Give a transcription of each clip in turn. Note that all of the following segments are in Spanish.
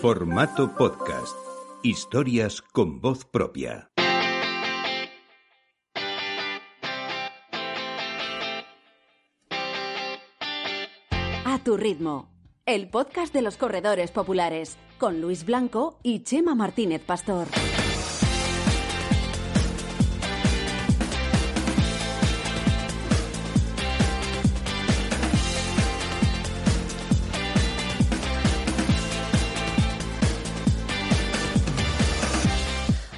Formato podcast. Historias con voz propia. A tu ritmo. El podcast de los corredores populares con Luis Blanco y Chema Martínez Pastor.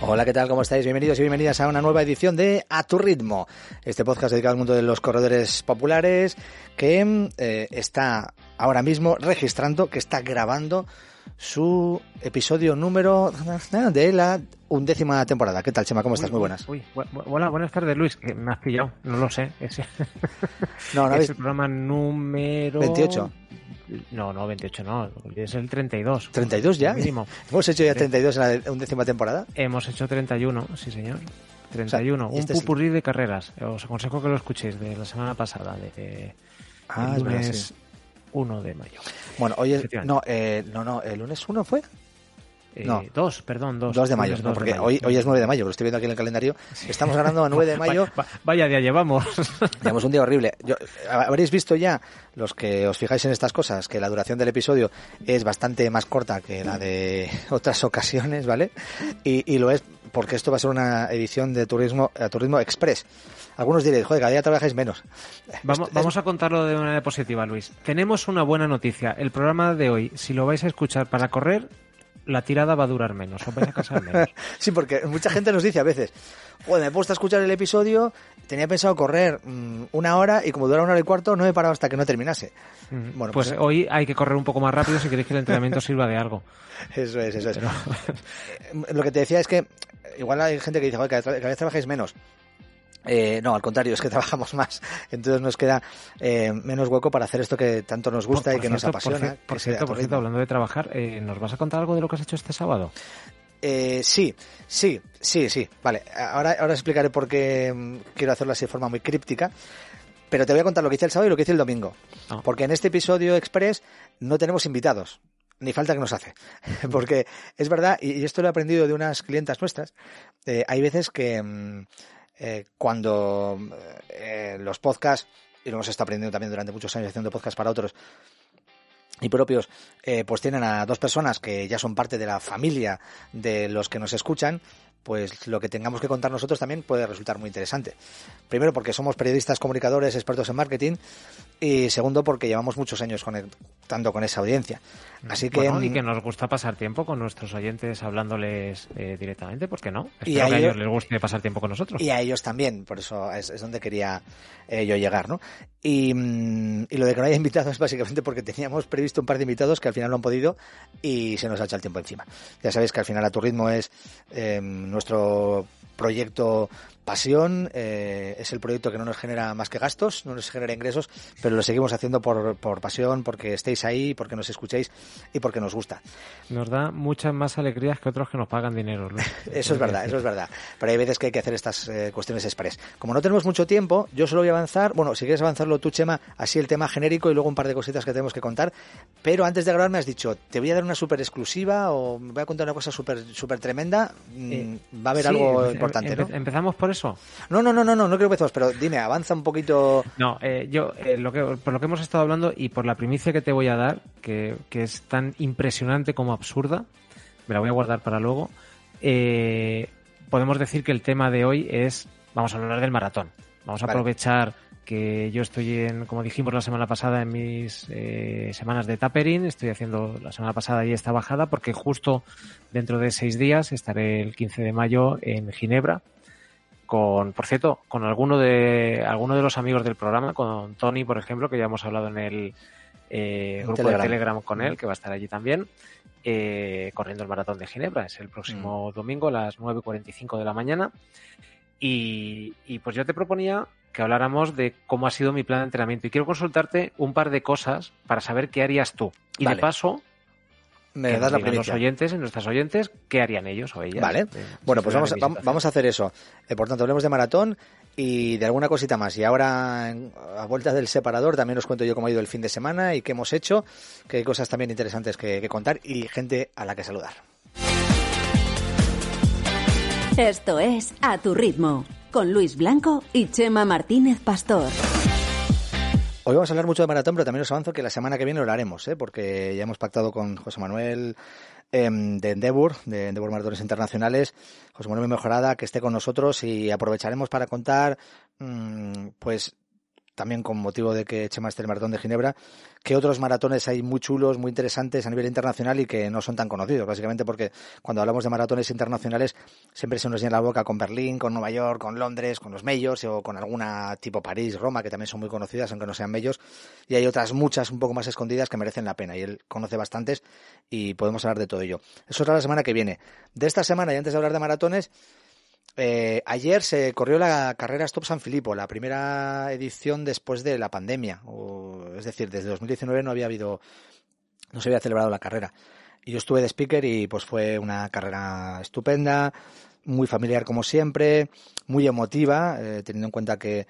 Hola, ¿qué tal? ¿Cómo estáis? Bienvenidos y bienvenidas a una nueva edición de A tu ritmo, este podcast dedicado al mundo de los corredores populares que eh, está ahora mismo registrando, que está grabando su episodio número de la undécima temporada. ¿Qué tal, Chema? ¿Cómo estás? Muy buenas. Uy, bu- bu- hola, buenas tardes, Luis. Que me has pillado, no lo sé. Es, No, no es habéis... el programa número 28. No, no, 28 no. Es el 32. ¿32 ya? Mínimo. ¿Hemos hecho ya 32 en la undécima temporada? Hemos hecho 31, sí, señor. 31. este un pupurrí de carreras. Os aconsejo que lo escuchéis de la semana pasada, de Ah, el es verdad, lunes sí. 1 de mayo. Bueno, hoy es... No, eh, no, no, ¿el lunes 1 fue? Eh, No. Dos, perdón, dos. 2 de mayo, no, 2 de porque mayo. hoy, hoy es 9 de mayo, lo estoy viendo aquí en el calendario. Estamos ganando a 9 de mayo. Va- va- vaya día llevamos. Llevamos un día horrible. Yo, habréis visto ya, los que os fijáis en estas cosas, que la duración del episodio es bastante más corta que la de otras ocasiones, ¿vale? Y, y lo es porque esto va a ser una edición de Turismo, eh, turismo Express. Algunos diréis, joder, cada día trabajáis menos. Vamos, vamos a contarlo de manera positiva, Luis. Tenemos una buena noticia. El programa de hoy, si lo vais a escuchar para correr, la tirada va a durar menos, os vais a casar menos. Sí, porque mucha gente nos dice a veces, joder, me he puesto a escuchar el episodio, tenía pensado correr mm, una hora y como dura una hora y cuarto no he parado hasta que no terminase. Mm, Bueno, pues pues- hoy hay que correr un poco más rápido si queréis que el entrenamiento sirva de algo. Eso es, eso es. Eh, Lo que te decía es que eh, igual hay gente que dice, joder, cada vez trabajáis menos. Eh, no, al contrario, es que trabajamos más. Entonces nos queda eh, menos hueco para hacer esto que tanto nos gusta Por- y que nos apasiona. Por, por cierto, por cierto, hablando de trabajar, eh, ¿nos vas a contar algo de lo que has hecho este sábado? Eh, sí, sí, sí, sí. Vale, ahora, ahora explicaré por qué mm, quiero hacerlo así de forma muy críptica. Pero te voy a contar lo que hice el sábado y lo que hice el domingo. Ah. Porque en este episodio express no tenemos invitados. Ni falta que nos hace. Porque es verdad, y y esto lo he aprendido de unas clientas nuestras, eh, hay veces que mm, eh, cuando eh, los podcasts, y lo hemos estado aprendiendo también durante muchos años haciendo podcasts para otros, y propios, eh, pues tienen a dos personas que ya son parte de la familia de los que nos escuchan, pues lo que tengamos que contar nosotros también puede resultar muy interesante. Primero porque somos periodistas, comunicadores, expertos en marketing y segundo porque llevamos muchos años conectando con esa audiencia. Así que, Bueno, y mm, que nos gusta pasar tiempo con nuestros oyentes hablándoles eh, directamente, ¿por qué no? Y Espero a que a ello- ellos les guste pasar tiempo con nosotros. y a ellos también, por eso es, es donde quería eh, yo llegar, ¿no? Y, mm, y lo de que no haya invitados es básicamente porque teníamos previsto un par de invitados que al final no han podido y se nos ha echado el tiempo encima. Ya sabéis que al final a tu ritmo es eh, nuestro proyecto pasión, eh, es el proyecto que no nos genera más que gastos, no nos genera ingresos, pero lo seguimos haciendo por, por pasión, porque estéis ahí, porque nos escuchéis y porque nos gusta. Nos da muchas más alegrías que otros que nos pagan dinero. Luis. Eso es verdad, eso es verdad. Pero hay veces que hay que hacer estas eh, cuestiones express. Como no tenemos mucho tiempo, yo solo voy a avanzar, bueno, si quieres avanzarlo tú, Chema, así el tema genérico y luego un par de cositas que tenemos que contar. Pero antes de grabar me has dicho, te voy a dar una súper exclusiva o me voy a contar una cosa súper súper tremenda. Mm, Eh, Va a haber Sí, algo empe- importante, empe- ¿no? ¿Empezamos por eso? No, no, no, no, no, no creo que pero dime, avanza un poquito. No, eh, yo, eh, lo que, por lo que hemos estado hablando y por la primicia que te voy a dar, que, que es tan impresionante como absurda, me la voy a guardar para luego, eh, podemos decir que el tema de hoy es, vamos a hablar del maratón. Vamos a Vale. aprovechar que yo estoy en, como dijimos la semana pasada, en mis eh, semanas de tapering, estoy haciendo la semana pasada y esta bajada, porque justo dentro de seis días estaré el 15 de mayo en Ginebra, con, por cierto, con alguno de, alguno de los amigos del programa, con Tony, por ejemplo, que ya hemos hablado en el, eh, grupo Telegram. de Telegram con él, que va a estar allí también, eh, corriendo el maratón de Ginebra. Es el próximo domingo a las 9.45 de la mañana. Y, y pues yo te proponía que habláramos de cómo ha sido mi plan de entrenamiento. Y quiero consultarte un par de cosas para saber qué harías tú. Y Vale. de paso, Me que das la los oyentes y nuestras oyentes qué harían ellos o ellas. Vale. Eh, Bueno, si pues vamos, en situación. vamos a hacer eso. Eh, por tanto, hablemos de maratón y de alguna cosita más. Y ahora, en- a vuelta del separador, también os cuento yo cómo ha ido el fin de semana y qué hemos hecho, que hay cosas también interesantes que, que contar y gente a la que saludar. Esto es A Tu Ritmo, con Luis Blanco y Chema Martínez Pastor. Hoy vamos a hablar mucho de maratón, pero también os avanzo que la semana que viene lo haremos, ¿eh? porque ya hemos pactado con José Manuel em, de Endeavour, de Endeavour Maratones Internacionales, José Manuel Mejorada, que esté con nosotros y aprovecharemos para contar, mm, pues también con motivo de que Chema esté el Maratón de Ginebra, que otros maratones hay muy chulos, muy interesantes a nivel internacional y que no son tan conocidos, básicamente porque cuando hablamos de maratones internacionales siempre se nos llena la boca con Berlín, con Nueva York, con Londres, con los Mellos o con alguna tipo París, Roma, que también son muy conocidas, aunque no sean Mellos, y hay otras muchas un poco más escondidas que merecen la pena y él conoce bastantes y podemos hablar de todo ello. Eso será la semana que viene. De esta semana, y antes de hablar de maratones, eh, ayer se corrió la carrera Stop San Filipo, la primera edición después de la pandemia. Es decir, desde 2019 no había habido, no se había celebrado la carrera. Y yo estuve de speaker y pues fue una carrera estupenda, muy familiar como siempre, muy emotiva, eh, teniendo en cuenta que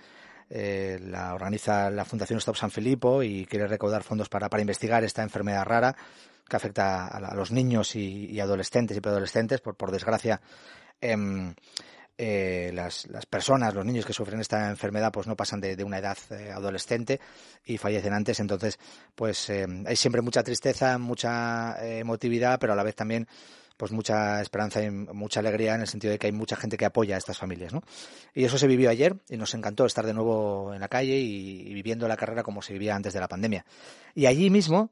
eh, la organiza la Fundación Stop San Filipo y quiere recaudar fondos para, para investigar esta enfermedad rara que afecta a, los niños y, y adolescentes y preadolescentes, por, por desgracia. em, eh, las, las personas, los niños que sufren esta enfermedad, pues no pasan de, de una edad eh, adolescente y fallecen antes. Entonces, pues eh, hay siempre mucha tristeza, mucha eh, emotividad, pero a la vez también pues mucha esperanza y mucha alegría en el sentido de que hay mucha gente que apoya a estas familias, ¿no? Y eso se vivió ayer y nos encantó estar de nuevo en la calle y, y viviendo la carrera como se vivía antes de la pandemia. Y allí mismo,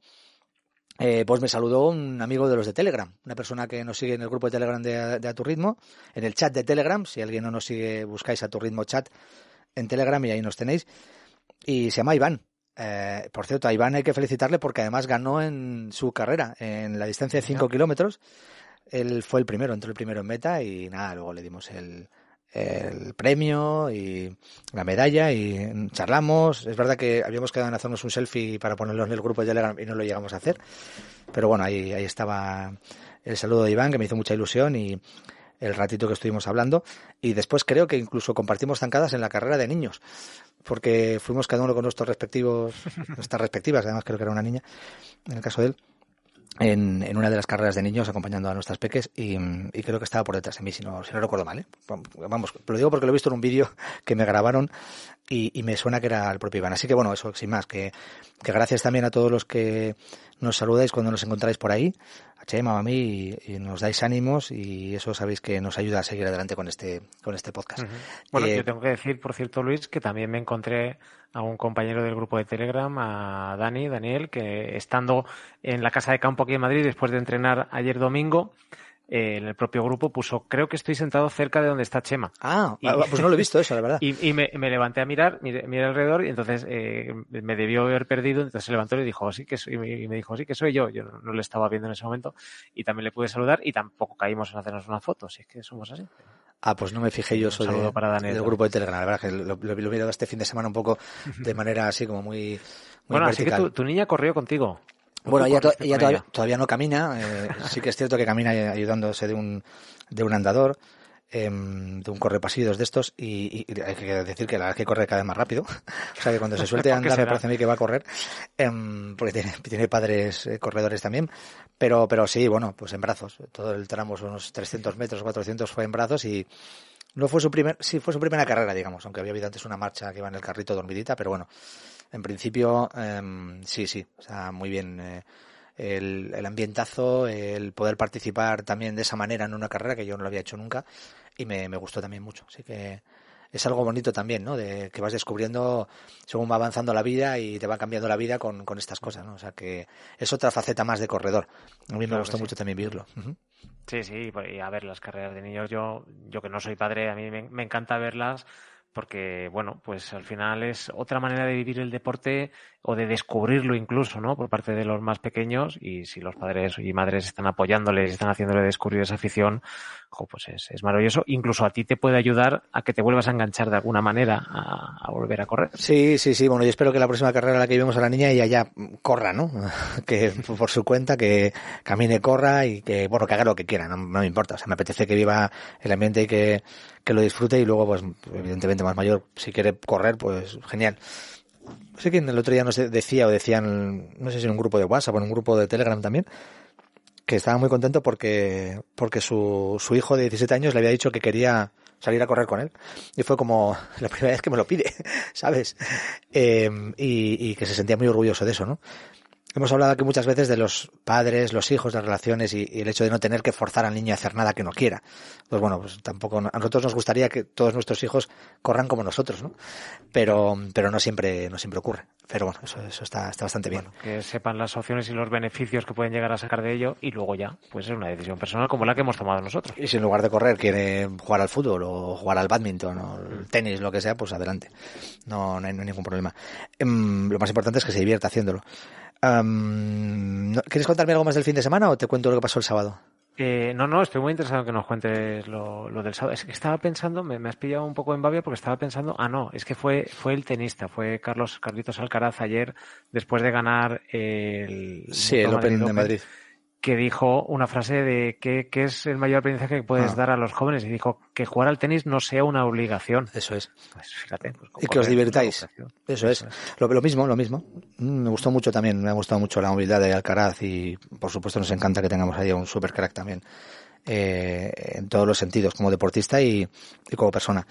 eh, pues me saludó un amigo de los de Telegram, una persona que nos sigue en el grupo de Telegram de, de A Tu Ritmo, en el chat de Telegram, si alguien no nos sigue, buscáis A Tu Ritmo chat en Telegram y ahí nos tenéis, y se llama Iván. Eh, por cierto, a Iván hay que felicitarle porque además ganó en su carrera, en la distancia de 5 kilómetros, él fue el primero, entró el primero en meta y nada, luego le dimos el, el premio y la medalla y charlamos. Es verdad que habíamos quedado en hacernos un selfie para ponerlo en el grupo de Telegram y no lo llegamos a hacer. Pero bueno, ahí, ahí estaba el saludo de Iván, que me hizo mucha ilusión y el ratito que estuvimos hablando. Y después creo que incluso compartimos zancadas en la carrera de niños, porque fuimos cada uno con nuestros respectivos, nuestras respectivas, además creo que era una niña, en el caso de él. En, en una de las carreras de niños acompañando a nuestras peques y, creo que estaba por detrás de mí si no, si no recuerdo mal ¿eh? vamos, lo digo porque lo he visto en un vídeo que me grabaron y, y me suena que era el propio Iván así que bueno, eso sin más que, que gracias también a todos los que nos saludáis cuando nos encontráis por ahí a Chema, a mí y, y nos dais ánimos y eso sabéis que nos ayuda a seguir adelante con este con este podcast. Bueno, Eh, yo tengo que decir, por cierto, Luis, que también me encontré a un compañero del grupo de Telegram, a Dani, Daniel, que estando en la casa de campo aquí en Madrid, después de entrenar ayer domingo, eh, en el propio grupo puso, creo que estoy sentado cerca de donde está Chema. ah, Y- pues no lo he visto eso la verdad Y, y me, me levanté a mirar, miré, miré alrededor y entonces eh, me debió haber perdido, entonces se levantó y le dijo, sí que soy, y me, dijo, sí que soy yo. Yo no, no le estaba viendo en ese momento y también le pude saludar y tampoco caímos en hacernos una foto, si es que somos así. Ah, pues no me fijé yo soy saludo para Daniel. del grupo de Telegram. La verdad que lo, lo- lo he mirado este fin de semana un poco de manera así como muy, muy Bueno, así que tu niña corrió contigo. Bueno, ella, to- todavía, ella. todavía no camina. eh, sí que es cierto que camina ayudándose de un, de un andador, em, de un correpasillos de estos. Y, y hay que decir que la verdad es que corre cada vez más rápido. o sea que cuando se suelte a ¿Por qué andar me parece a mí que va a correr. em, porque tiene, tiene padres eh, corredores también. Pero, pero sí, bueno, pues en brazos. Todo el tramo, unos 300 metros, 400 fue en brazos y no fue su primer, sí fue su primera carrera, digamos, aunque había habido antes una marcha que iba en el carrito dormidita, pero bueno, en principio em, sí, sí, o sea, muy bien. eh, el, el ambientazo, el poder participar también de esa manera en una carrera que yo no lo había hecho nunca y me, me gustó también mucho. Así que es algo bonito también, ¿no? De que vas descubriendo según va avanzando la vida y te va cambiando la vida con, con estas cosas, ¿no? O sea que es otra faceta más de corredor. A mí me Claro gustó sí. mucho también vivirlo. Sí, sí, pues, y a ver, las carreras de niños, yo, yo que no soy padre, a mí me, me encanta verlas porque bueno, pues al final es otra manera de vivir el deporte o de descubrirlo incluso, ¿no? Por parte de los más pequeños y si los padres y madres están apoyándoles, están haciéndole descubrir esa afición, pues es, maravilloso. Incluso a ti te puede ayudar a que te vuelvas a enganchar de alguna manera a, volver a correr. Sí, sí, sí. Bueno, yo espero que la próxima carrera la que llevemos a la niña ella ya corra, ¿no? que por su cuenta, que camine, corra y que, bueno, que haga lo que quiera, no me importa. O sea, me apetece que viva el ambiente y que, que lo disfrute y luego, pues, evidentemente más mayor, si quiere correr, pues genial. Sé quién el otro día nos decía o decían, no sé si en un grupo de WhatsApp o en un grupo de Telegram también, que estaba muy contento porque, porque su, su hijo de 17 años le había dicho que quería salir a correr con él. Y fue como la primera vez que me lo pide, ¿sabes? Eh, y, y, que se sentía muy orgulloso de eso, ¿no? Hemos hablado aquí muchas veces de los padres, los hijos, las relaciones y, y, el hecho de no tener que forzar al niño a hacer nada que no quiera. Pues bueno, pues tampoco, a nosotros nos gustaría que todos nuestros hijos corran como nosotros, ¿no? Pero, pero no siempre, no siempre ocurre. Pero bueno, eso, eso está, está bastante bien. Bueno, que sepan las opciones y los beneficios que pueden llegar a sacar de ello y luego ya, pues es una decisión personal como la que hemos tomado nosotros. Y si en lugar de correr quiere jugar al fútbol o jugar al badminton o el tenis, lo que sea, pues adelante. No, no hay, no hay ningún problema. Um, lo más importante es que se divierta haciéndolo. Um, ¿Quieres contarme algo más del fin de semana o te cuento lo que pasó el sábado? Eh, no, no, estoy muy interesado en que nos cuentes lo, lo del sábado. Es que estaba pensando, me, me, has pillado un poco en babia porque estaba pensando, ah, no, es que fue, fue el tenista, fue Carlos Carlitos Alcaraz ayer, después de ganar el. Sí, el Open de Madrid. Que dijo una frase de que, que es el mayor aprendizaje que puedes ah. dar a los jóvenes y dijo que jugar al tenis no sea una obligación. Eso es. Pues fíjate. Pues, y que os divirtáis. Eso, Eso es. es. Lo, lo, mismo, lo mismo. Me gustó mucho también, me ha gustado mucho la movilidad de Alcaraz y por supuesto nos encanta que tengamos ahí a un super crack también. Eh, en todos los sentidos, como deportista y, y como persona.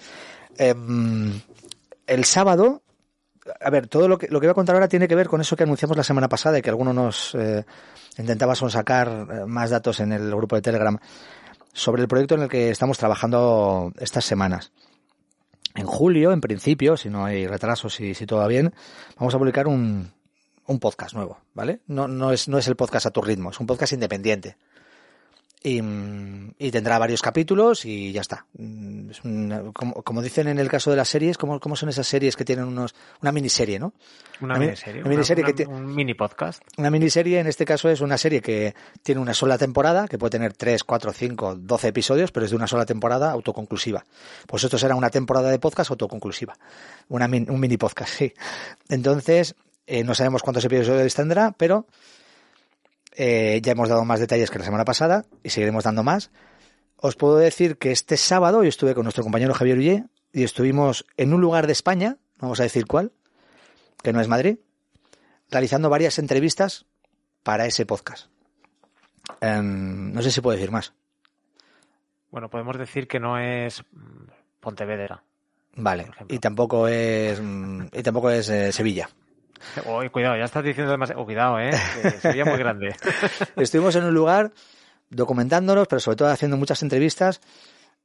Eh, el sábado, a ver, todo lo que, lo que voy a contar ahora tiene que ver con eso que anunciamos la semana pasada y que alguno nos eh, intentaba sacar más datos en el grupo de Telegram sobre el proyecto en el que estamos trabajando estas semanas. En julio, en principio, si no hay retrasos y si todo va bien, vamos a publicar un, un podcast nuevo, ¿vale? No, no, es, no es el podcast a tu ritmo, es un podcast independiente. Y, y, tendrá varios capítulos y ya está. Es un, como, como, dicen en el caso de las series, ¿cómo, ¿cómo, son esas series que tienen unos, una miniserie, ¿no? Una, una miniserie. Una, miniserie que un mini podcast. Una miniserie en este caso es una serie que tiene una sola temporada, que puede tener 3, 4, 5, 12 episodios, pero es de una sola temporada autoconclusiva. Pues esto será una temporada de podcast autoconclusiva. Una, un mini podcast, sí. Entonces, eh, no sabemos cuántos episodios tendrá, pero eh, ya hemos dado más detalles que la semana pasada y seguiremos dando más. Os puedo decir que este sábado yo estuve con nuestro compañero Javier Ullé y estuvimos en un lugar de España, no vamos a decir cuál, que no es Madrid, realizando varias entrevistas para ese podcast. Um, no sé si puedo decir más. Bueno, podemos decir que no es Pontevedra. Vale, y tampoco es y tampoco es eh, Sevilla. Oh, cuidado, ya estás diciendo demasiado. Oh, cuidado, ¿eh? Que sería muy grande. Estuvimos en un lugar documentándonos, pero sobre todo haciendo muchas entrevistas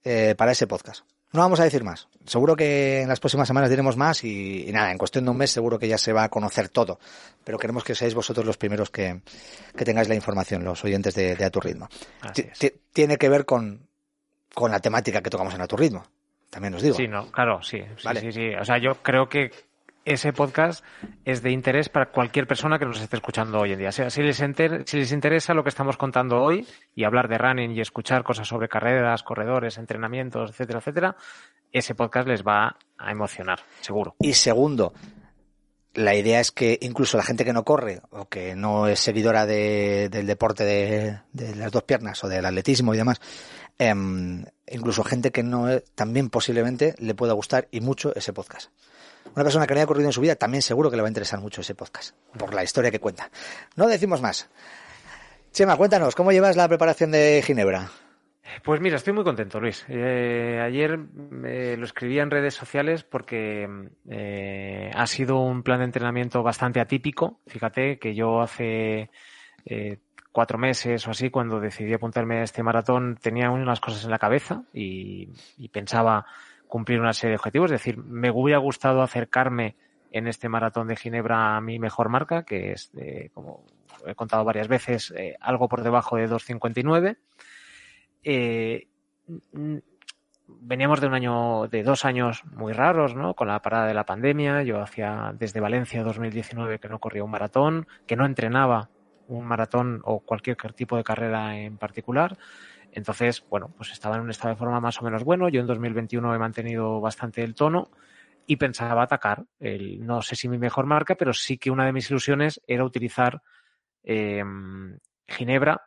eh, para ese podcast. No vamos a decir más. Seguro que en las próximas semanas diremos más y, y, nada, en cuestión de un mes seguro que ya se va a conocer todo. Pero queremos que seáis vosotros los primeros que, que tengáis la información, los oyentes de, de A Tu Ritmo. Tiene que ver con, con la temática que tocamos en A Tu Ritmo. También os digo. Sí, no, claro, sí. sí, vale. sí, sí. O sea, yo creo que ese podcast es de interés para cualquier persona que nos esté escuchando hoy en día. O sea, si les, si les interesa lo que estamos contando hoy y hablar de running y escuchar cosas sobre carreras, corredores, entrenamientos, etcétera, etcétera, ese podcast les va a emocionar, seguro. Y segundo, la idea es que incluso la gente que no corre o que no es seguidora de, del deporte de, las dos piernas o del atletismo y demás, eh, incluso gente que no también posiblemente le pueda gustar y mucho ese podcast una persona que no haya corrido en su vida, también seguro que le va a interesar mucho ese podcast, por la historia que cuenta. No decimos más. Chema, cuéntanos, ¿cómo llevas la preparación de Ginebra? Pues mira, estoy muy contento, Luis. Eh, ayer eh, lo escribí en redes sociales porque eh, ha sido un plan de entrenamiento bastante atípico. Fíjate que yo hace eh, cuatro meses o así, cuando decidí apuntarme a este maratón, tenía unas cosas en la cabeza y, y pensaba cumplir una serie de objetivos. Es decir, me hubiera gustado acercarme en este maratón de Ginebra a mi mejor marca, que es, de, como he contado varias veces, eh, algo por debajo de 2.59. Eh, veníamos de un año, de dos años muy raros, ¿no? Con la parada de la pandemia. Yo hacía desde Valencia 2019 que no corría un maratón, que no entrenaba un maratón o cualquier tipo de carrera en particular. Entonces, bueno, pues estaba en un estado de forma más o menos bueno. Yo en 2021 he mantenido bastante el tono y pensaba atacar. El, no sé si mi mejor marca, pero sí que una de mis ilusiones era utilizar eh, Ginebra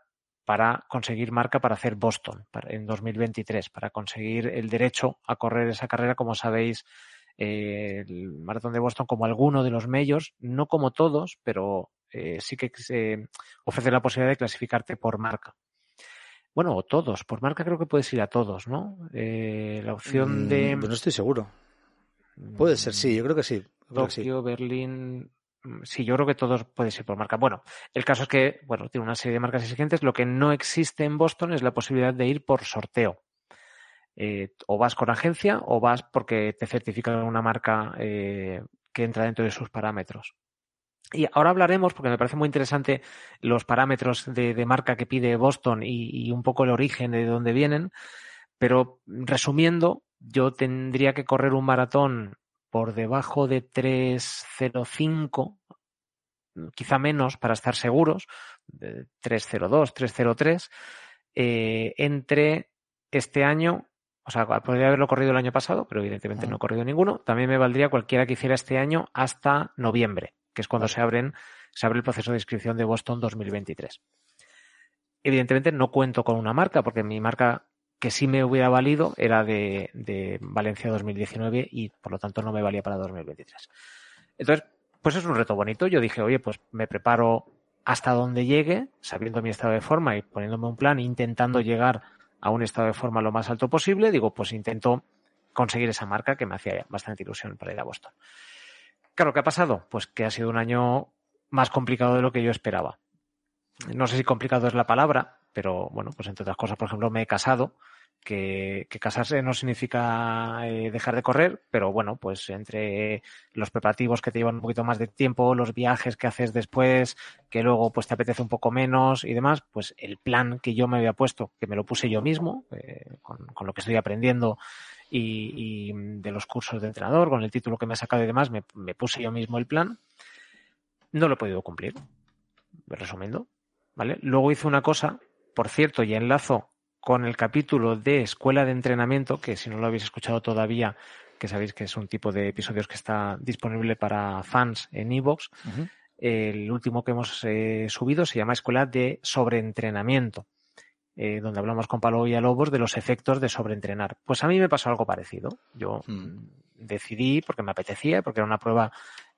para conseguir marca para hacer Boston en 2023, para conseguir el derecho a correr esa carrera, como sabéis, eh, el maratón de Boston como alguno de los medios, no como todos, pero eh, sí que se ofrece la posibilidad de clasificarte por marca. Bueno, o todos, por marca creo que puedes ir a todos, ¿no? Eh, la opción de... Mm, pues no estoy seguro. Puede ser, sí, yo creo que sí. Creo sí. Berlín, Mm, Sí, yo creo que todos puede ser por marca. Bueno, el caso es que, bueno, tiene una serie de marcas exigentes. Lo que no existe en Boston es la posibilidad de ir por sorteo. Eh, o vas con agencia o vas porque te certifican una marca eh, que entra dentro de sus parámetros. Y ahora hablaremos, porque me parece muy interesante los parámetros de, de marca que pide Boston y, y un poco el origen de dónde vienen. Pero resumiendo, yo tendría que correr un maratón por debajo de 305, quizá menos para estar seguros, de 302, 303, eh, entre este año, o sea, podría haberlo corrido el año pasado, pero evidentemente no he corrido ninguno. También me valdría cualquiera que hiciera este año hasta noviembre, que es cuando se abren, se abre el proceso de inscripción de Boston 2023. Evidentemente no cuento con una marca, porque mi marca que sí me hubiera valido era de, de, Valencia 2019 y por lo tanto no me valía para 2023. Entonces, pues es un reto bonito. Yo dije, oye, pues me preparo hasta donde llegue, sabiendo mi estado de forma y poniéndome un plan, intentando llegar a un estado de forma lo más alto posible. Digo, pues intento conseguir esa marca que me hacía bastante ilusión para ir a Boston. Claro, ¿qué ha pasado? Pues que ha sido un año más complicado de lo que yo esperaba. No sé si complicado es la palabra, pero bueno, pues entre otras cosas, por ejemplo, me he casado, que, casarse no significa eh, dejar de correr, pero bueno, pues entre los preparativos que te llevan un poquito más de tiempo, los viajes que haces después, que luego pues te apetece un poco menos y demás, pues el plan que yo me había puesto, que me lo puse yo mismo, eh, con, lo que estoy aprendiendo y, y, de los cursos de entrenador, con el título que me ha sacado y demás, me, me puse yo mismo el plan, no lo he podido cumplir, resumiendo, ¿vale? Luego hice una cosa por cierto, y enlazo con el capítulo de Escuela de Entrenamiento, que si no lo habéis escuchado todavía, que sabéis que es un tipo de episodios que está disponible para fans en iVoox. Uh -huh. El último que hemos eh, subido se llama Escuela de Sobreentrenamiento, eh, donde hablamos con Palo y Lobos de los efectos de sobreentrenar. Pues a mí me pasó algo parecido. Yo -huh. decidí, porque me apetecía, porque era una prueba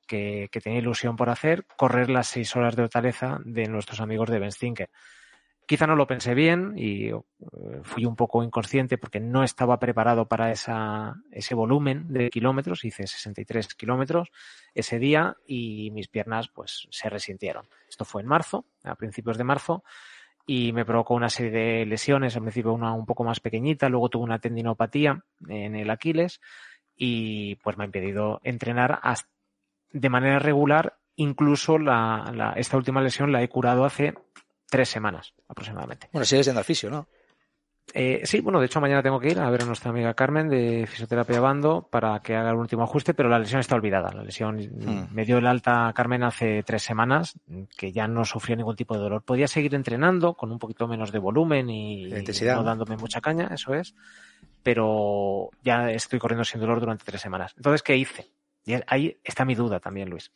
que, que, tenía ilusión por hacer, correr las seis horas de hortaleza de nuestros amigos de Ben Stinker. Quizá no lo pensé bien y eh, fui un poco inconsciente porque no estaba preparado para esa, ese volumen de kilómetros. Hice 63 kilómetros ese día y mis piernas pues se resintieron. Esto fue en marzo, a principios de marzo, y me provocó una serie de lesiones. Al principio una un poco más pequeñita, luego tuve una tendinopatía en el Aquiles y pues me ha impedido entrenar de manera regular. Incluso la, la, esta última lesión la he curado hace tres semanas aproximadamente. Bueno, sigues yendo al fisio, ¿no? Eh, sí, bueno, de hecho mañana tengo que ir a ver a nuestra amiga Carmen de Fisioterapia Bando para que haga el último ajuste, pero la lesión está olvidada. La lesión hmm. me dio el alta Carmen hace tres semanas, que ya no sufrió ningún tipo de dolor. Podía seguir entrenando con un poquito menos de volumen y, y no dándome mucha caña, eso es, pero ya estoy corriendo sin dolor durante tres semanas. Entonces, ¿qué hice? Y ahí está mi duda también, Luis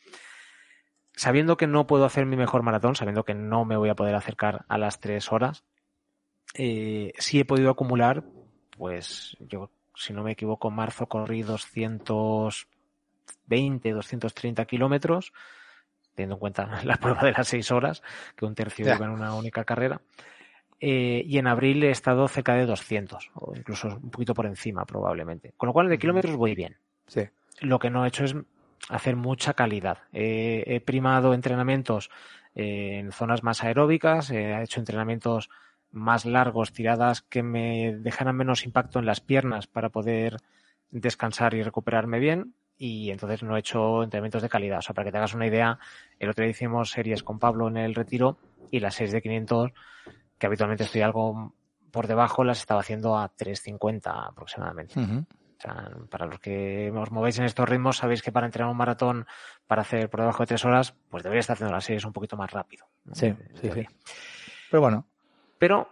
sabiendo que no puedo hacer mi mejor maratón, sabiendo que no me voy a poder acercar a las tres horas, eh, sí he podido acumular, pues yo, si no me equivoco, en marzo corrí 220, 230 kilómetros, teniendo en cuenta la prueba de las seis horas, que un tercio iba en una única carrera. Eh, y en abril he estado cerca de 200, o incluso un poquito por encima probablemente. Con lo cual de kilómetros voy bien. Sí. Lo que no he hecho es hacer mucha calidad. Eh, he primado entrenamientos eh, en zonas más aeróbicas, he hecho entrenamientos más largos, tiradas que me dejaran menos impacto en las piernas para poder descansar y recuperarme bien. Y entonces no he hecho entrenamientos de calidad. O sea, para que te hagas una idea, el otro día hicimos series con Pablo en el retiro y las series de 500, que habitualmente estoy algo por debajo las estaba haciendo a 3.50 aproximadamente. O sea, para los que os movéis en estos ritmos, sabéis que para entrenar un maratón, para hacer por debajo de tres horas, pues debería estar haciendo las series un poquito más rápido. ¿no? Sí, sí, sí. Pero bueno, Pero,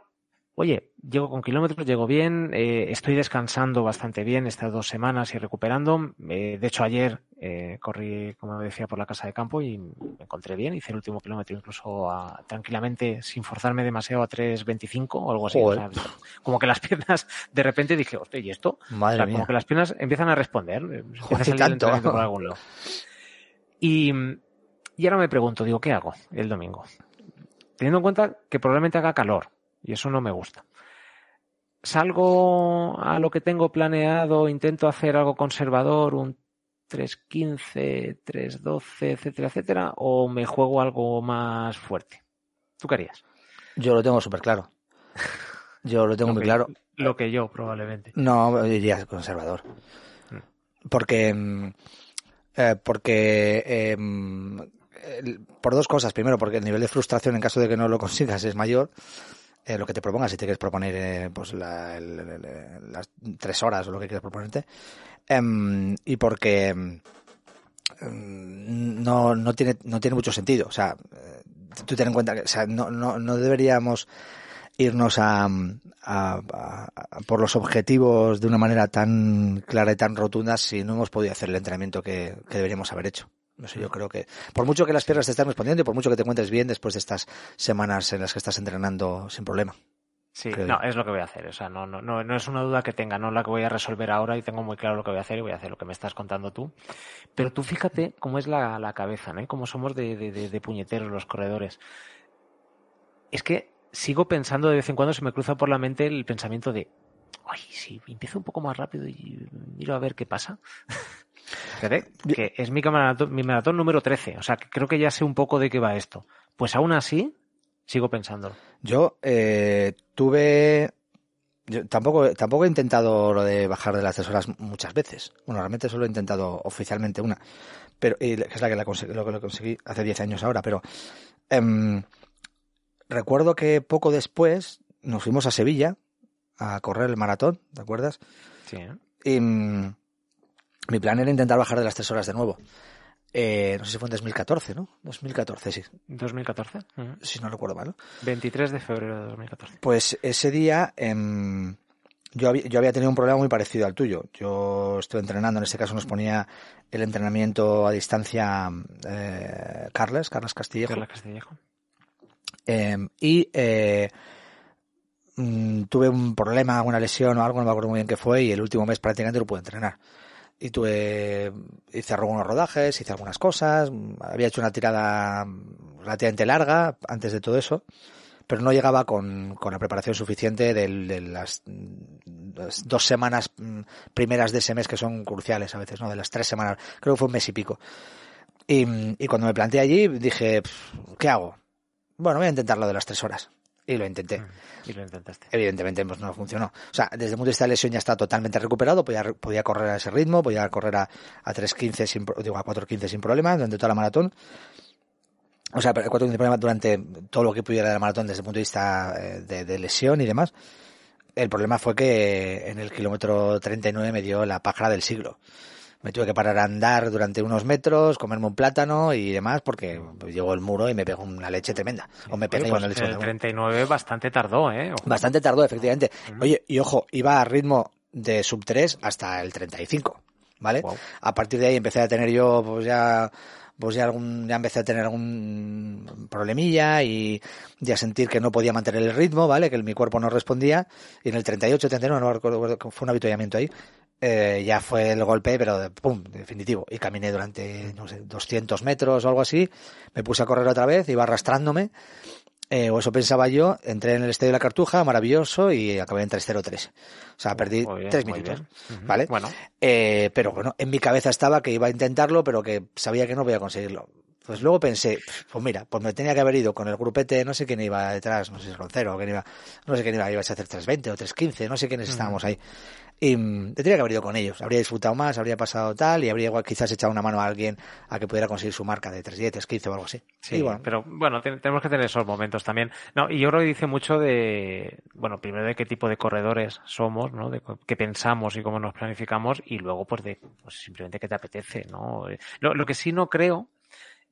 oye, llego con kilómetros, llego bien, eh, estoy descansando bastante bien estas dos semanas y recuperando. Eh, de hecho, ayer eh, corrí, como decía, por la casa de campo y me encontré bien. Hice el último kilómetro incluso a- tranquilamente, sin forzarme demasiado a 3.25 o algo así. O sea, como que las piernas, de repente dije, hostia, ¿y esto? madre O sea, mía. como que las piernas empiezan a responder. eh, empieza a salir tanto. por algún lado. Y, y ahora me pregunto, digo, ¿qué hago el domingo? Teniendo en cuenta que probablemente haga calor, y eso no me gusta. Salgo a lo que tengo planeado, intento hacer algo conservador, un 3.15, 3.12, etcétera, etcétera, o me juego algo más fuerte. ¿Tú qué harías? Yo lo tengo súper claro. Yo lo tengo Lo muy que- claro. Lo que yo, probablemente. No, diría conservador. Mm. Porque. mm, eh, porque. eh, el- por dos cosas. Primero, porque el nivel de frustración en caso de que no lo consigas es mayor. Eh, lo que te propongas, si te quieres proponer eh, pues la- el- las tres horas o lo que quieras proponerte. Em, y porque. mm, no, no, tiene, no tiene mucho sentido. O sea, eh, tú ten en cuenta que o sea, no, no, no deberíamos irnos a- a por los objetivos de una manera tan clara y tan rotunda si no hemos podido hacer el entrenamiento que, que deberíamos haber hecho. No sé, yo creo que por mucho que las piernas te estén respondiendo y por mucho que te encuentres bien después de estas semanas en las que estás entrenando sin problema. Sí, no, es lo que voy a hacer. O sea, no, no, no, no es una duda que tenga, no la que voy a resolver ahora y tengo muy claro lo que voy a hacer y voy a hacer lo que me estás contando tú. Pero tú fíjate cómo es la, la cabeza, ¿no? Cómo somos de, de, de- de puñeteros los corredores. Es que sigo pensando de vez en cuando se me cruza por la mente el pensamiento de, ay, si empiezo un poco más rápido y miro a ver qué pasa. Fíjate, que es mi maratón, mi maratón número 13, o sea, que creo que ya sé un poco de qué va esto. Pues aún así, sigo pensándolo. Yo eh, tuve. Yo tampoco, tampoco he intentado lo de bajar de las tres horas muchas veces. Bueno, realmente solo he intentado oficialmente una. Pero, y es la que la conseguí, lo que lo conseguí hace 10 años ahora. Pero em, recuerdo que poco después nos fuimos a Sevilla a correr el maratón, ¿te acuerdas? Sí, ¿eh? Y mm, mi plan era intentar bajar de las tres horas de nuevo. Eh, no sé si fue en 2014, ¿no? 2014, sí. 2014. Ujú. Si no recuerdo mal. ¿no? 23 de febrero de 2014. Pues ese día em, yo, había, yo había tenido un problema muy parecido al tuyo. Yo estuve entrenando, en este caso nos ponía el entrenamiento a distancia eh, Carles, Carles Castillejo. Carla Castillejo. Em, y eh, mm, tuve un problema, una lesión o algo, no me acuerdo muy bien qué fue, y el último mes prácticamente no pude entrenar. Y tuve, hice algunos rodajes, hice algunas cosas, había hecho una tirada relativamente larga antes de todo eso, pero no llegaba con, con la preparación suficiente de las, las dos semanas mm, primeras de ese mes que son cruciales a veces, ¿no? De las tres semanas, creo que fue un mes y pico. Y, y cuando me planteé allí dije, "Pff, ¿qué hago? Bueno, voy a intentar lo de las tres horas. Y lo intenté. Y lo intentaste. Evidentemente pues, no funcionó. O sea, desde el punto de vista de lesión ya está totalmente recuperado, podía, podía correr a ese ritmo, podía correr a, a 3.15 sin, digo, a 4.15 sin problema durante toda la maratón. O sea, pero a 4.15 sin problema durante todo lo que pudiera de la maratón desde el punto de vista eh, de, de lesión y demás. El problema fue que en el kilómetro 39 me dio la pájara del siglo. Me tuve que parar a andar durante unos metros, comerme un plátano y demás, porque llegó el muro y me pegó una leche tremenda. O me pegué Oye, pues una leche el tremenda. 39 bastante tardó, ¿eh? Ojo. Bastante tardó, efectivamente. Oye, y ojo, iba a ritmo de sub 3 hasta el 35, ¿vale? A partir de ahí empecé a tener yo, pues ya, pues ya algún, ya empecé a tener algún problemilla y, y a sentir que no podía mantener el ritmo, ¿vale? Que mi cuerpo no respondía. Y en el 38, 39, no recuerdo, fue un avituallamiento ahí. Eh, ya fue el golpe, pero de, pum, definitivo. Y caminé durante, no sé, 200 metros o algo así. Me puse a correr otra vez, iba arrastrándome. Eh, o eso pensaba yo, entré en el estadio de la Cartuja, maravilloso, y acabé en 3.03. O sea, perdí bien, tres minutos. ¿Vale? Bueno, Eh, pero bueno, en mi cabeza estaba que iba a intentarlo, pero que sabía que no podía conseguirlo. Pues luego pensé, pues mira, pues me tenía que haber ido con el grupete, no sé quién iba detrás, no sé si es Roncero o quién iba, no sé quién iba, iba a hacer 320 o 315, no sé quiénes estábamos ahí. Y mm, tendría que haber ido con ellos, habría disfrutado más, habría pasado tal y habría igual quizás echado una mano a alguien a que pudiera conseguir su marca de 310, 315 o algo así. Sí, bueno, pero bueno, te- tenemos que tener esos momentos también. No, y yo creo que dice mucho de, bueno, primero de qué tipo de corredores somos, ¿no? De qué pensamos y cómo nos planificamos y luego pues de pues, simplemente qué te apetece, ¿no? Eh, Lo, lo que sí no creo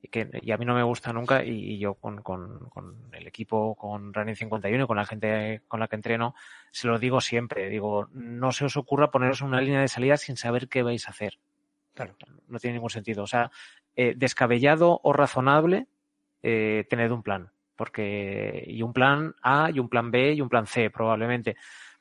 que y a mí no me gusta nunca y, y yo con, con, con el equipo, con Running 51 y con la gente con la que entreno, se lo digo siempre, digo, no se os ocurra poneros una línea de salida sin saber qué vais a hacer. Claro. No tiene ningún sentido. O sea, eh, descabellado o razonable, eh, tened un plan. Porque, y un plan A, y un plan B, y un plan C, probablemente.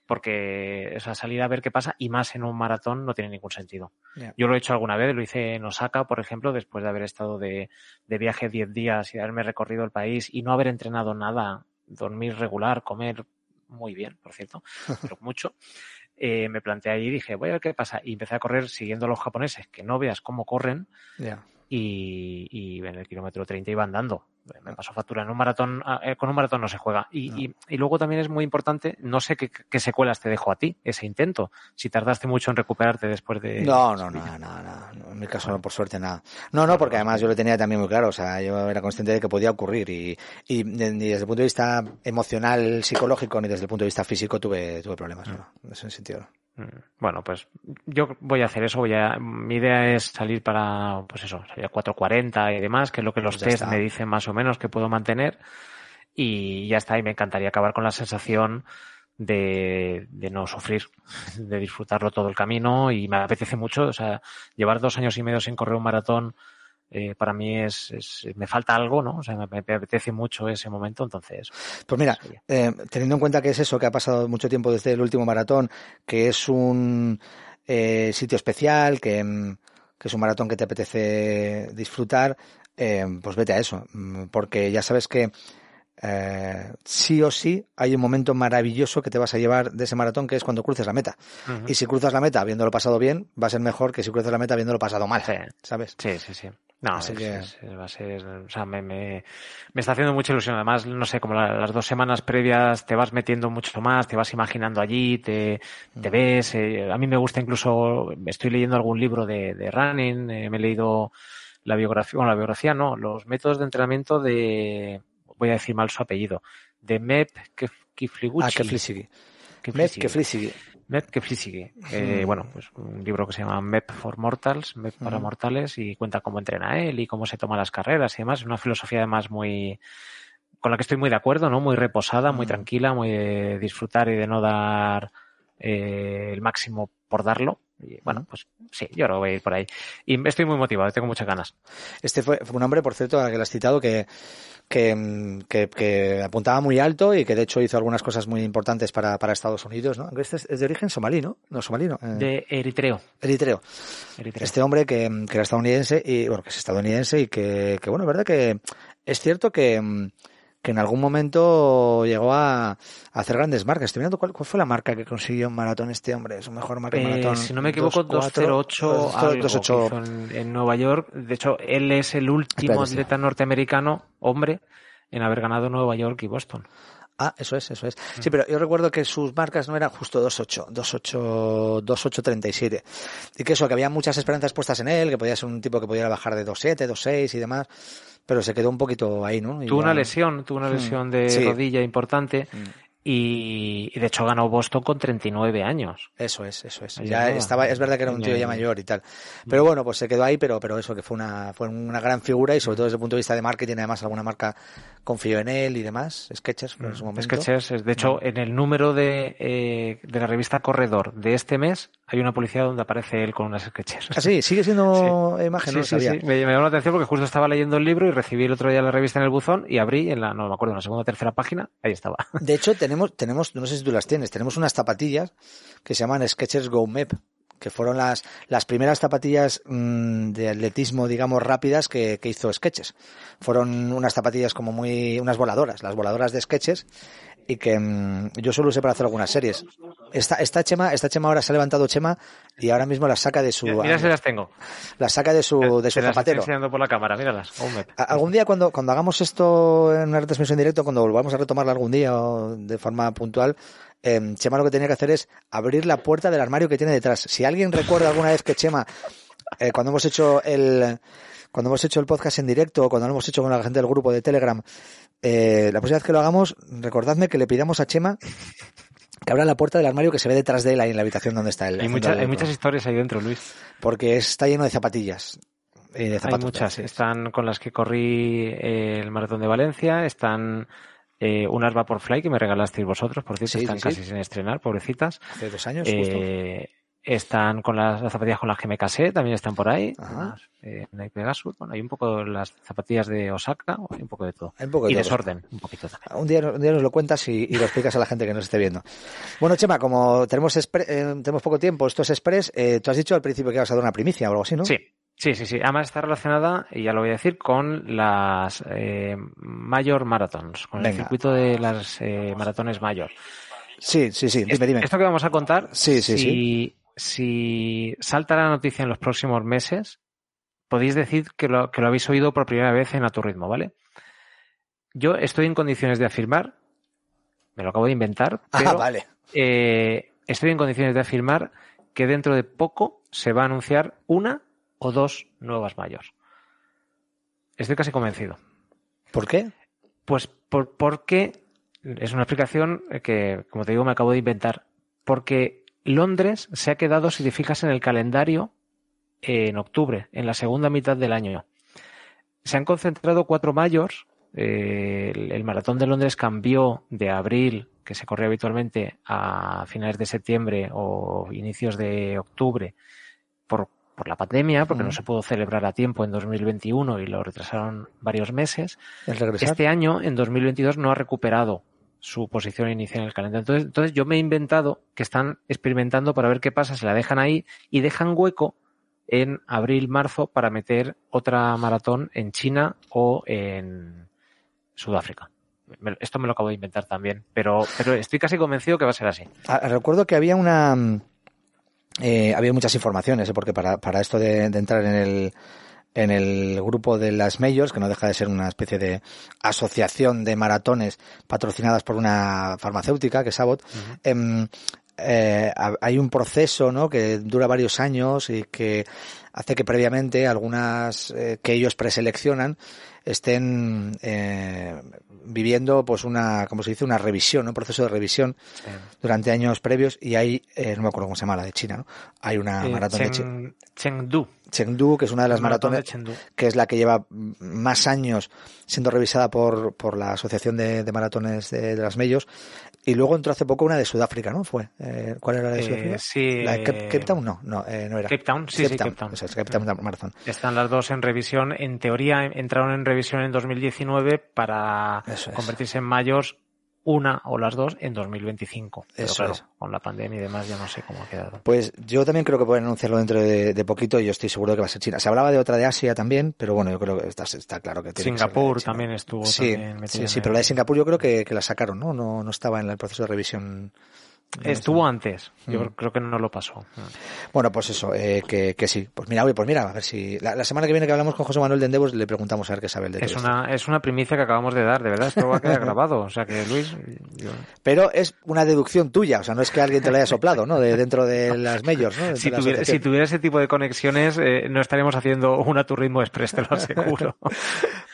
Porque esa salida a ver qué pasa, y más en un maratón, no tiene ningún sentido. Yo lo he hecho alguna vez, lo hice en Osaka, por ejemplo, después de haber estado de, de viaje 10 días y de haberme recorrido el país y no haber entrenado nada, dormir regular, comer muy bien, por cierto, pero mucho. Eh, me planteé ahí y dije, voy a ver qué pasa. Y empecé a correr siguiendo a los japoneses, que no veas cómo corren, y, y en el kilómetro 30 iba andando. Me pasó factura. En un maratón, ah, eh, con un maratón no se juega. Y, No. y, y luego también es muy importante, no sé qué, qué secuelas te dejó a ti ese intento. Si tardaste mucho en recuperarte después de. No, no, no, no, no. En mi caso, no, por suerte, nada. No, no, porque además yo lo tenía también muy claro. O sea, yo era consciente de que podía ocurrir y, y ni desde el punto de vista emocional, psicológico, ni desde el punto de vista físico tuve, tuve problemas. ¿no? En ese sentido. Mm, Bueno, pues yo voy a hacer eso. Voy a, mi idea es salir para, pues eso, salir a 4.40 y demás, que es lo que los Pues test está. me dicen más o menos que puedo mantener. Y ya está. Y me encantaría acabar con la sensación de, de no sufrir, de disfrutarlo todo el camino. Y me apetece mucho. O sea, llevar dos años y medio sin correr un maratón. Eh, para mí es, es- me falta algo, ¿no? O sea, me, me apetece mucho ese momento, entonces. Pues mira, eh, teniendo en cuenta que es eso, que ha pasado mucho tiempo desde el último maratón, que es un eh, sitio especial, que, mm, que es un maratón que te apetece disfrutar, eh, pues vete a eso, mm, porque ya sabes que eh, sí o sí hay un momento maravilloso que te vas a llevar de ese maratón, que es cuando cruces la meta. Y si cruzas la meta habiéndolo pasado bien, va a ser mejor que si cruzas la meta habiéndolo pasado mal, Sí. ¿sabes? Sí, sí, sí. No, Así es- que- es- es- va a ser, o sea, me, me, me está haciendo mucha ilusión. Además, no sé, como la- las dos semanas previas te vas metiendo mucho más, te vas imaginando allí, te, te ves. eh, a mí me gusta incluso, estoy leyendo algún libro de, de running, eh, me he leído la biografía, bueno, la biografía no, los métodos de entrenamiento de, voy a decir mal su apellido, de Mep Kifliguchi. Ah. Kiflisigi. Mep, que Keflisigi. Eh, bueno, pues un libro que se llama Mep for Mortals, Mep para mortales, y cuenta cómo entrena él y cómo se toma las carreras y demás. Es una filosofía además muy con la que estoy muy de acuerdo, ¿no? Muy reposada, muy Mm. tranquila, muy de disfrutar y de no dar eh, el máximo por darlo. Y bueno, pues sí, yo ahora voy a ir por ahí. Y estoy muy motivado, tengo muchas ganas. Este fue, fue un hombre, por cierto, al que lo has citado, que, que, que- que apuntaba muy alto y que de hecho hizo algunas cosas muy importantes para, para Estados Unidos, ¿no? Aunque Este es, es de origen somalí, ¿no? No, somalí, ¿no? Eh, De Eritreo. Eritreo. Eritreo. Este hombre que, que era estadounidense y, bueno, que es estadounidense y que, que bueno, es verdad que es cierto que, que en algún momento llegó a, a hacer grandes marcas. Estoy mirando cuál, cuál fue la marca que consiguió en maratón este hombre, su mejor marca en Eh, maratón. si no me equivoco, 2.4, 208 algo 2.8. que hizo en, en Nueva York. De hecho, él es el último Espérate, atleta norteamericano, hombre, en haber ganado Nueva York y Boston. Ah, eso es, eso es. Sí, pero yo recuerdo que sus marcas no eran justo 2.8, 2.8, 2.837. Y que eso, que había muchas esperanzas puestas en él, que podía ser un tipo que pudiera bajar de 2.7, 2.6 y demás, pero se quedó un poquito ahí, ¿no? Y Tuvo ya- una lesión, tuvo una Mm, lesión de sí. rodilla importante Mm. Y, y de hecho ganó Boston con 39 años. Eso es, eso es. Ahí Ya estaba. estaba, es verdad que era un tío ya mayor y tal. Pero bueno, pues se quedó ahí, pero, pero eso que fue una, fue una gran figura y sobre todo desde el punto de vista de marketing, además alguna marca confió en él y demás. Sketchers, en su momento. Sketches, es- de hecho, en el número de, eh, de la revista Corredor de este mes hay una publicidad donde aparece él con unas sketches. Ah, sí, sigue siendo imagen, Sí, no sí, sabía. sí. Me, me llamó la atención porque justo estaba leyendo el libro y recibí el otro día la revista en el buzón y abrí en la, no me acuerdo, en la segunda o tercera página, ahí estaba. De hecho, tenemos, tenemos, no sé si tú las tienes, tenemos unas zapatillas que se llaman Skechers Go Map, que fueron las, las primeras zapatillas mm, de atletismo, digamos, rápidas que, que hizo Skechers. Fueron unas zapatillas como muy, unas voladoras, las voladoras de Skechers, y que mm, yo solo usé para hacer algunas series. Está, está Chema, esta Chema ahora se ha levantado Chema y ahora mismo la saca de su Mira, si las tengo. la saca de su de su Te las estoy zapatero. enseñando por la cámara, míralas. Algún día cuando, cuando hagamos esto en una retransmisión en directo, cuando volvamos a retomarla algún día o de forma puntual, eh, Chema lo que tenía que hacer es abrir la puerta del armario que tiene detrás. Si alguien recuerda alguna vez que Chema, eh, cuando hemos hecho el cuando hemos hecho el podcast en directo o cuando lo hemos hecho con la gente del grupo de Telegram, eh, la próxima vez que lo hagamos, recordadme que le pidamos a Chema que abra la puerta del armario que se ve detrás de él ahí en la habitación donde está él. Hay, el- hay muchas historias ahí dentro, Luis. Porque está lleno de zapatillas. de Hay muchas. Están con las que corrí eh, el maratón de Valencia. Están eh, unas Vaporfly que me regalasteis vosotros, por cierto, Sí, están sí, casi sí. sin estrenar, pobrecitas. Hace dos años, justo. Están con las, las zapatillas con las que me casé, también están por ahí. Ajá. Eh, Pegasus. Bueno, hay un poco las zapatillas de Osaka, hay un poco de todo. Hay un poco de y todo. desorden, un poquito también. Un día, un día nos lo cuentas y, y lo explicas a la gente que nos esté viendo. Bueno, Chema, como tenemos, expre- eh, tenemos poco tiempo, esto es Express, eh, tú has dicho al principio que ibas a dar una primicia o algo así, ¿no? Sí, sí, sí, sí. Además está relacionada, y ya lo voy a decir, con las eh, Mayor Marathons, con el circuito de las maratones Mayor. Sí, sí, sí, dime, dime. Esto que vamos a contar, Sí, sí, si, si salta la noticia en los próximos meses, podéis decir que lo, que lo habéis oído por primera vez en A Tu Ritmo, ¿vale? Yo estoy en condiciones de afirmar, me lo acabo de inventar, pero Ah, vale. eh, estoy en condiciones de afirmar que dentro de poco se va a anunciar una o dos nuevas mayores. Estoy casi convencido. ¿Por qué? Pues por, porque es una explicación que, como te digo, me acabo de inventar. Porque Londres se ha quedado, si te fijas en el calendario, en octubre, en la segunda mitad del año. Se han concentrado cuatro mayores. eh, el, el maratón de Londres cambió de abril, que se corría habitualmente, a finales de septiembre o inicios de octubre por, por la pandemia, porque no se pudo celebrar a tiempo en 2021 y lo retrasaron varios meses. Este año, en 2022, no ha recuperado su posición inicial en el calendario. Entonces, entonces yo me he inventado que están experimentando para ver qué pasa, se la dejan ahí y dejan hueco en abril, marzo para meter otra maratón en China o en Sudáfrica. Esto me lo acabo de inventar también, pero, pero estoy casi convencido que va a ser así. Ah, recuerdo que había una... mm, eh, había muchas informaciones, ¿eh? porque para, para esto de, de entrar en el, en el grupo de las Majors, que no deja de ser una especie de asociación de maratones patrocinadas por una farmacéutica, que es Abbott, em, eh, ha- hay un proceso ¿no? que dura varios años y que hace que previamente algunas eh, que ellos preseleccionan estén eh, viviendo pues una como se dice una revisión ¿no? un proceso de revisión durante años previos y hay eh, no me acuerdo cómo se llama la de China no hay una maratón de Chengdu. Chengdu que es una de las Maratón maratones que es la que lleva más años siendo revisada por, por la Asociación de, de Maratones de, de las Mellos. Y luego entró hace poco una de Sudáfrica, ¿no? Fue. Eh, ¿Cuál era la de Eh, Sudáfrica? sí, ¿La de Cape, eh, Cape Town? No, no, eh, no era. Cape Town, sí, sí, Cape Town. Eso es, Cape Town Marathon. Están las dos en revisión. En teoría entraron en revisión en 2019 para es. convertirse en mayores una o las dos en 2025. Pero Eso claro, es. con la pandemia y demás ya no sé cómo ha quedado. Pues yo también creo que pueden anunciarlo dentro de, de poquito y yo estoy seguro de que va a ser China. Se hablaba de otra de Asia también, pero bueno, yo creo que está, está claro que tiene que ser de Singapur también estuvo Sí, también sí, sí, pero la de Singapur yo creo que, que la sacaron, ¿no? No, no estaba en el proceso de revisión. Estuvo antes. Yo Mm. creo que no lo pasó. Bueno, pues eso, eh, que, que sí. Pues mira, oye, pues mira, a ver si. La, la semana que viene que hablamos con José Manuel de Endevos le preguntamos a ver qué sabe el de Es esto. una, es una primicia que acabamos de dar, de verdad. Esto va a quedar grabado. O sea que, Luis, yo- Pero es una deducción tuya, o sea, no es que alguien te lo haya soplado, ¿no? De dentro de las majors, ¿no? Si, tuviera, si asociación. tuviera ese tipo de conexiones, eh, no estaríamos haciendo una tu ritmo express, te lo aseguro.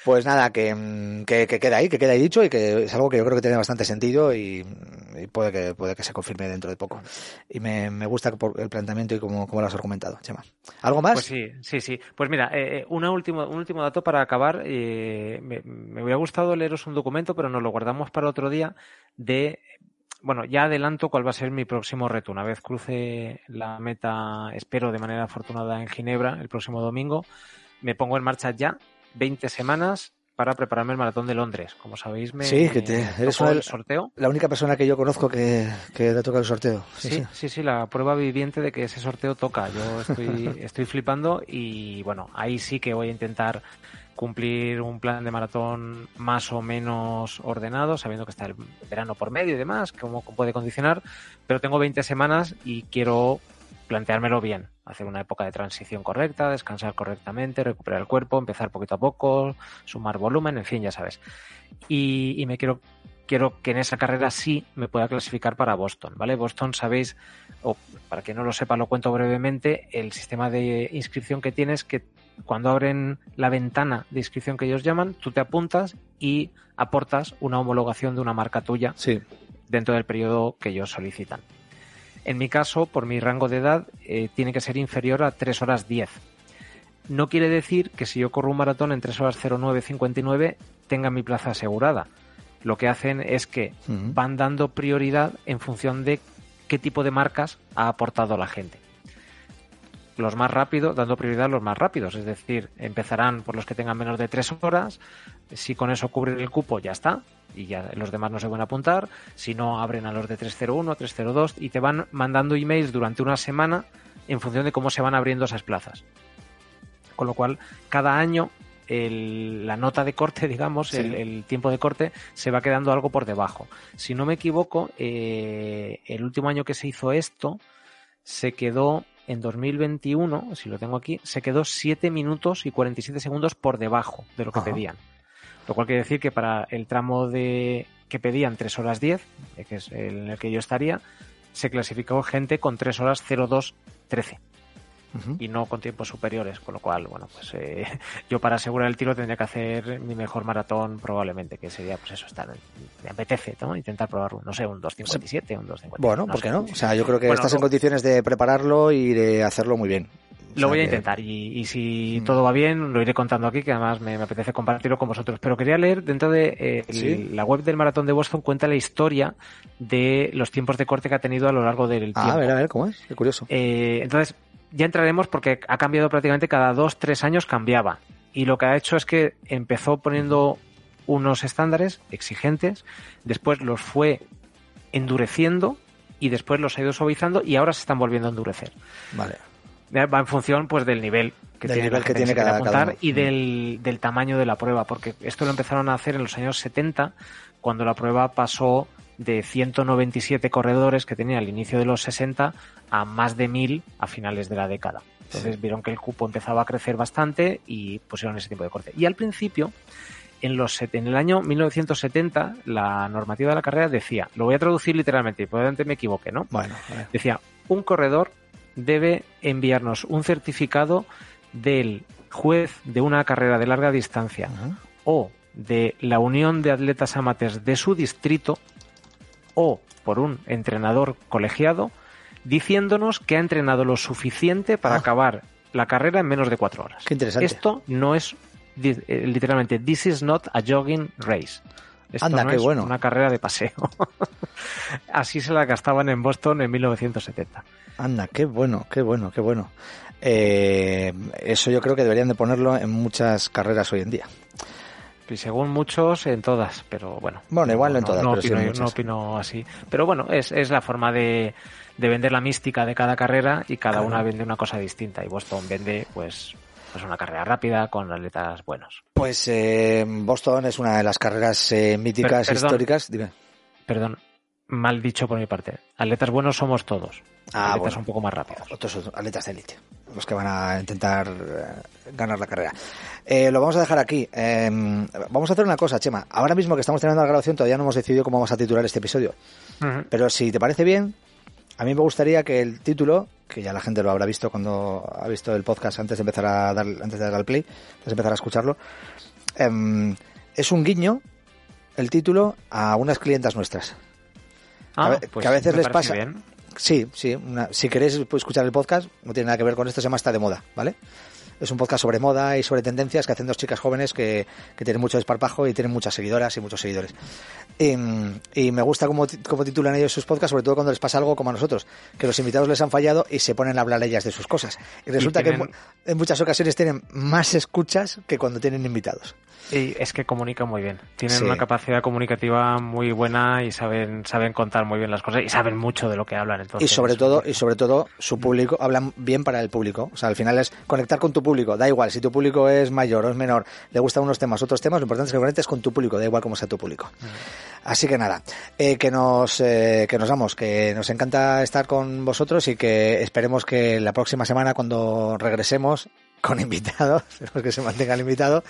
Pues nada, que, mm, que, que queda ahí, que queda ahí dicho y que es algo que yo creo que tiene bastante sentido y, y puede que puede que se confirme dentro de poco. Y me, me gusta por el planteamiento y cómo, cómo lo has argumentado, Chema. ¿Algo más? Pues sí, sí, sí. Pues mira, eh, eh, una último, un último dato para acabar. eh, me, me hubiera gustado leeros un documento, pero nos lo guardamos para otro día. De, bueno, ya adelanto cuál va a ser mi próximo reto. Una vez cruce la meta, espero de manera afortunada en Ginebra el próximo domingo, me pongo en marcha ya 20 semanas para prepararme el maratón de Londres. Como sabéis, me, Sí, que te- me eres tocó una- el sorteo. La única persona que yo conozco que, que le toca el sorteo. Sí, Sí, sí. sí, sí, la prueba viviente de que ese sorteo toca. Yo estoy, estoy flipando y bueno, ahí sí que voy a intentar cumplir un plan de maratón más o menos ordenado, sabiendo que está el verano por medio y demás, cómo puede condicionar, pero tengo 20 semanas y quiero planteármelo bien, hacer una época de transición correcta, descansar correctamente, recuperar el cuerpo, empezar poquito a poco, sumar volumen, en fin, ya sabes. Y, y me quiero quiero que en esa carrera sí me pueda clasificar para Boston, ¿vale? Boston, sabéis, o para quien no lo sepa, lo cuento brevemente, el sistema de inscripción que tienes que cuando abren la ventana de inscripción que ellos llaman, tú te apuntas y aportas una homologación de una marca tuya Sí. dentro del periodo que ellos solicitan. En mi caso, por mi rango de edad, eh, tiene que ser inferior a 3 horas 10. No quiere decir que si yo corro un maratón en 3 horas 09.59 tenga mi plaza asegurada. Lo que hacen es que van dando prioridad en función de qué tipo de marcas ha aportado la gente. Los más rápidos, dando prioridad a los más rápidos, es decir, empezarán por los que tengan menos de 3 horas, si con eso cubren el cupo ya está, y ya los demás no se van a apuntar, si no abren a los de 301, 302 y te van mandando emails durante una semana en función de cómo se van abriendo esas plazas. Con lo cual, cada año el- la nota de corte, digamos, Sí. el, el tiempo de corte, se va quedando algo por debajo. Si no me equivoco, eh, el último año que se hizo esto, se quedó en 2021, si lo tengo aquí, se quedó 7 minutos y 47 segundos por debajo de lo que Ajá. pedían. Lo cual quiere decir que para el tramo de que pedían 3 horas 10, eh, que es el en el que yo estaría, se clasificó gente con 3 horas 02 13 Y no con tiempos superiores, con lo cual, bueno, pues eh, yo para asegurar el tiro tendría que hacer mi mejor maratón probablemente, que sería pues eso, estar, me apetece, ¿no? Intentar probarlo, no sé, un 2.57, un 2.50. Bueno, ¿por sé. qué no? O sea, yo creo que Bueno, estás en condiciones de prepararlo y de hacerlo muy bien. O sea Lo voy a intentar y, y si Mm. todo va bien lo iré contando aquí, que además me, me apetece compartirlo con vosotros. Pero quería leer dentro de eh, el- la web del Maratón de Boston cuenta la historia de los tiempos de corte que ha tenido a lo largo del Ah, tiempo. a ver, a ver, ¿cómo es? Qué curioso. Eh, entonces, ya entraremos porque ha cambiado prácticamente cada dos, tres años cambiaba. Y lo que ha hecho es que empezó poniendo unos estándares exigentes, después los fue endureciendo y después los ha ido suavizando y ahora se están volviendo a endurecer. Vale. Va en función pues del nivel que Del tiene, nivel que tiene cada- apuntar y Mm. del, del tamaño de la prueba, porque esto lo empezaron a hacer en los años 70, cuando la prueba pasó de 197 corredores que tenía al inicio de los 60 a más de 1000 a finales de la década. Entonces vieron que el cupo empezaba a crecer bastante y pusieron ese tipo de corte. Y al principio, en, los, en el año 1970, la normativa de la carrera decía, lo voy a traducir literalmente, y probablemente me equivoque, ¿no? Bueno. Decía, un corredor debe enviarnos un certificado del juez de una carrera de larga distancia o de la unión de atletas amateurs de su distrito o por un entrenador colegiado diciéndonos que ha entrenado lo suficiente para Ah. acabar la carrera en menos de cuatro horas. Qué interesante. Esto no es eh, literalmente, this is not a jogging race. Esto Anda, no qué es bueno. una carrera de paseo. Así se la gastaban en Boston en 1970. Anda, qué bueno, qué bueno, qué bueno. Eh, eso yo creo que deberían de ponerlo en muchas carreras hoy en día. Y según muchos, en todas, pero bueno. Bueno, igual no en todas, No, pero opino, muchas. no opino así. Pero bueno, es, es la forma de, de vender la mística de cada carrera y cada Claro. una vende una cosa distinta. Y Boston vende, pues, pues una carrera rápida con atletas buenos. Pues eh, Boston es una de las carreras eh, míticas, Per- perdón. históricas. Dime. Perdón, mal dicho por mi parte. Atletas buenos somos todos. Ah, atletas bueno. un poco más rápidos. Otros atletas de élite, los que van a intentar eh, ganar la carrera. Eh, lo vamos a dejar aquí. Eh, vamos a hacer una cosa, Chema. Ahora mismo que estamos terminando la grabación, todavía no hemos decidido cómo vamos a titular este episodio. Pero si te parece bien, a mí me gustaría que el título, que ya la gente lo habrá visto cuando ha visto el podcast antes de empezar a dar, antes de dar al play, antes de empezar a escucharlo, em, es un guiño el título a unas clientas nuestras. Ah, a ve- pues que a veces les pasa. bien. Sí, sí. una- si queréis escuchar el podcast, no tiene nada que ver con esto, se llama Está de moda, ¿vale? Es un podcast sobre moda y sobre tendencias que hacen dos chicas jóvenes que, que tienen mucho desparpajo y tienen muchas seguidoras y muchos seguidores. Y, y me gusta cómo, cómo titulan ellos sus podcasts, sobre todo cuando les pasa algo como a nosotros, que los invitados les han fallado y se ponen a hablar ellas de sus cosas. Y resulta que en, tienen- mu- en muchas ocasiones tienen más escuchas que cuando tienen invitados. Y es que comunican muy bien. Tienen Sí. una capacidad comunicativa muy buena y saben, saben contar muy bien las cosas y saben mucho de lo que hablan. Y Entonces, sobre es todo, y sobre todo, su público, hablan bien para el público. O sea, al final es conectar con tu público. Da igual, si tu público es mayor o es menor, le gustan unos temas, otros temas, lo importante es que conectes con tu público, da igual cómo sea tu público. Así que nada, eh, que nos, eh, que nos vamos, que nos encanta estar con vosotros y que esperemos que la próxima semana cuando regresemos con invitados, esperemos que se mantenga el invitado,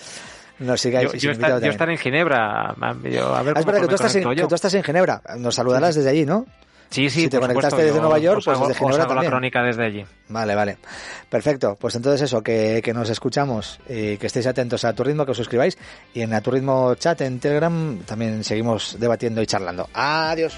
nos sigáis yo, yo invitado yo estaré en Ginebra. yo- a ver Ah, es verdad que tú, estás en, que tú estás en Ginebra, nos saludarás desde allí, ¿no? Sí, sí, si te conectaste supuesto, desde Nueva York, pues hago- desde Ginebra hago la también. crónica desde allí. Vale, vale. Perfecto. Pues entonces eso, que, que nos escuchamos y que estéis atentos a tu ritmo, que os suscribáis. Y en a tu ritmo chat en Telegram también seguimos debatiendo y charlando. Adiós.